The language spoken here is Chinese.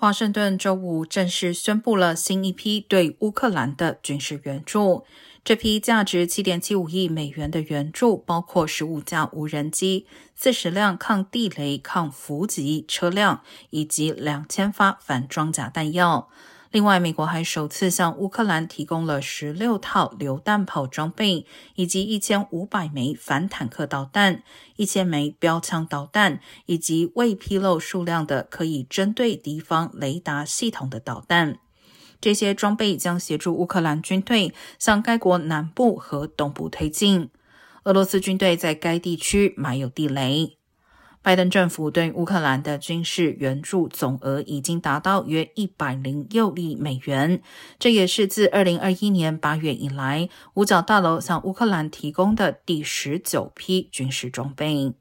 华盛顿周五正式宣布了新一批对乌克兰的军事援助。这批价值七点七五亿美元的援助包括十五架无人机、四十辆抗地雷、抗伏击车辆以及两千发反装甲弹药。另外，美国还首次向乌克兰提供了十六套榴弹炮装备，以及一千五百枚反坦克导弹、一千枚标枪导弹，以及未披露数量的可以针对敌方雷达系统的导弹。这些装备将协助乌克兰军队向该国南部和东部推进。俄罗斯军队在该地区埋有地雷。拜登政府对乌克兰的军事援助总额已经达到约一百零六亿美元，这也是自二零二一年八月以来五角大楼向乌克兰提供的第十九批军事装备。